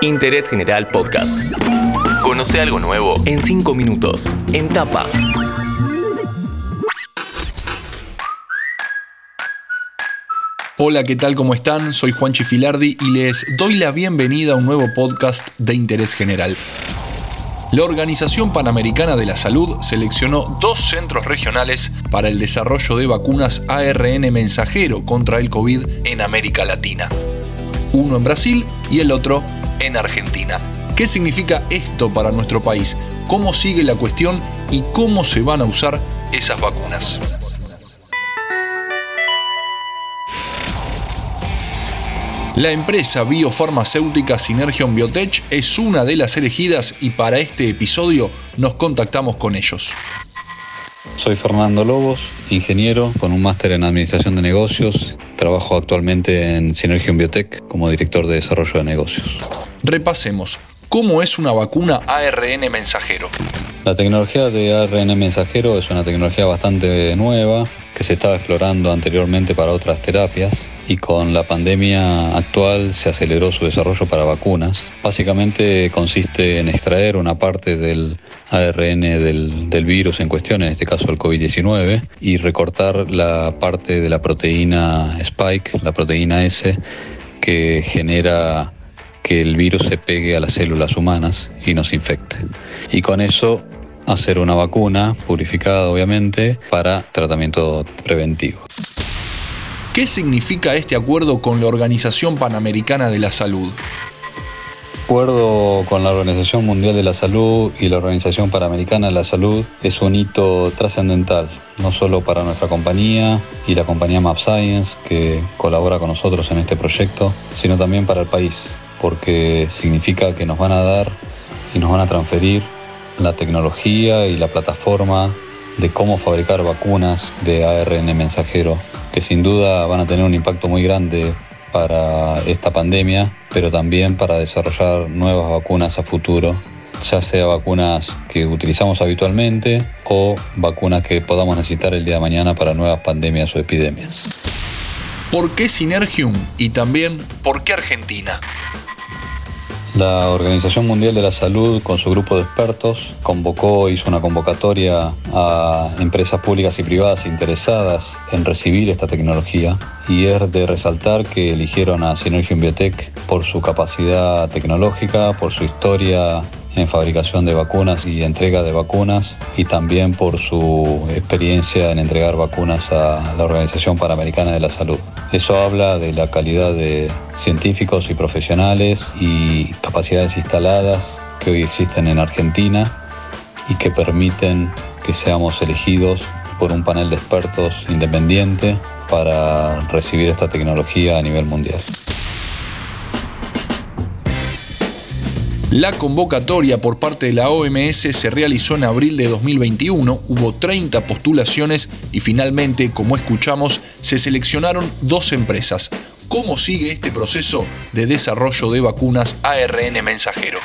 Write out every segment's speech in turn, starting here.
Interés General Podcast. Conoce algo nuevo en 5 minutos. En tapa. Hola, ¿qué tal? ¿Cómo están? Soy Juan Chifilardi y les doy la bienvenida a un nuevo podcast de Interés General. La Organización Panamericana de la Salud seleccionó dos centros regionales para el desarrollo de vacunas ARN mensajero contra el COVID en América Latina. Uno en Brasil y el otro en Argentina. ¿Qué significa esto para nuestro país? ¿Cómo sigue la cuestión y cómo se van a usar esas vacunas? La empresa biofarmacéutica Synergion Biotech es una de las elegidas y para este episodio nos contactamos con ellos. Soy Fernando Lobos, ingeniero con un máster en Administración de Negocios. Trabajo actualmente en Synergion Biotech como director de desarrollo de negocios. Repasemos, ¿cómo es una vacuna ARN mensajero? La tecnología de ARN mensajero es una tecnología bastante nueva que se estaba explorando anteriormente para otras terapias y con la pandemia actual se aceleró su desarrollo para vacunas. Básicamente consiste en extraer una parte del ARN del, del virus en cuestión, en este caso el COVID-19, y recortar la parte de la proteína Spike, la proteína S, que genera que el virus se pegue a las células humanas y nos infecte. Y con eso hacer una vacuna purificada, obviamente, para tratamiento preventivo. ¿Qué significa este acuerdo con la Organización Panamericana de la Salud? acuerdo con la Organización Mundial de la Salud y la Organización Panamericana de la Salud es un hito trascendental, no solo para nuestra compañía y la compañía Map Science, que colabora con nosotros en este proyecto, sino también para el país, porque significa que nos van a dar y nos van a transferir la tecnología y la plataforma de cómo fabricar vacunas de ARN mensajero, que sin duda van a tener un impacto muy grande para esta pandemia, pero también para desarrollar nuevas vacunas a futuro, ya sea vacunas que utilizamos habitualmente o vacunas que podamos necesitar el día de mañana para nuevas pandemias o epidemias. ¿Por qué Synergium? Y también, ¿por qué Argentina? La Organización Mundial de la Salud, con su grupo de expertos, convocó, hizo una convocatoria a empresas públicas y privadas interesadas en recibir esta tecnología y es de resaltar que eligieron a Synergium Biotech por su capacidad tecnológica, por su historia en fabricación de vacunas y entrega de vacunas y también por su experiencia en entregar vacunas a la Organización Panamericana de la Salud. Eso habla de la calidad de científicos y profesionales y capacidades instaladas que hoy existen en Argentina y que permiten que seamos elegidos por un panel de expertos independiente para recibir esta tecnología a nivel mundial. La convocatoria por parte de la OMS se realizó en abril de 2021, hubo 30 postulaciones y finalmente, como escuchamos, se seleccionaron dos empresas. ¿Cómo sigue este proceso de desarrollo de vacunas ARN mensajero?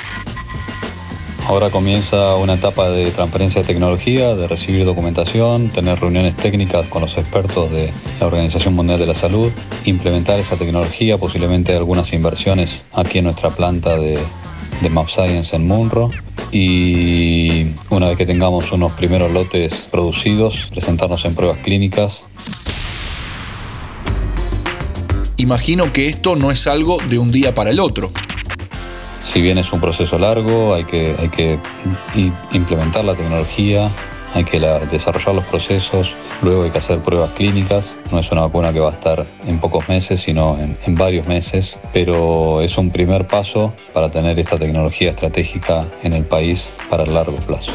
Ahora comienza una etapa de transferencia de tecnología, de recibir documentación, tener reuniones técnicas con los expertos de la Organización Mundial de la Salud, implementar esa tecnología, posiblemente algunas inversiones aquí en nuestra planta de, de Map Science en Munro y una vez que tengamos unos primeros lotes producidos, presentarnos en pruebas clínicas. Imagino que esto no es algo de un día para el otro. Si bien es un proceso largo, hay que, hay que implementar la tecnología, hay que desarrollar los procesos, luego hay que hacer pruebas clínicas. No es una vacuna que va a estar en pocos meses, sino en, en varios meses, pero es un primer paso para tener esta tecnología estratégica en el país para el largo plazo.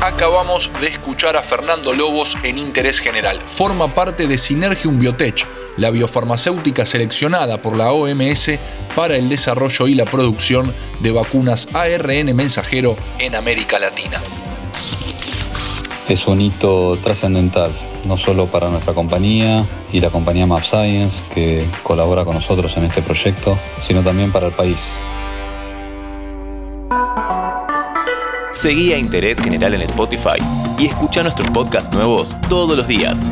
Acabamos de escuchar a Fernando Lobos en Interés General. Forma parte de Synergium Biotech, la biofarmacéutica seleccionada por la OMS para el desarrollo y la producción de vacunas ARN mensajero en América Latina. Es un hito trascendental, no solo para nuestra compañía y la compañía Map Science, que colabora con nosotros en este proyecto, sino también para el país. Seguí a Interés General en Spotify y escucha nuestros podcasts nuevos todos los días.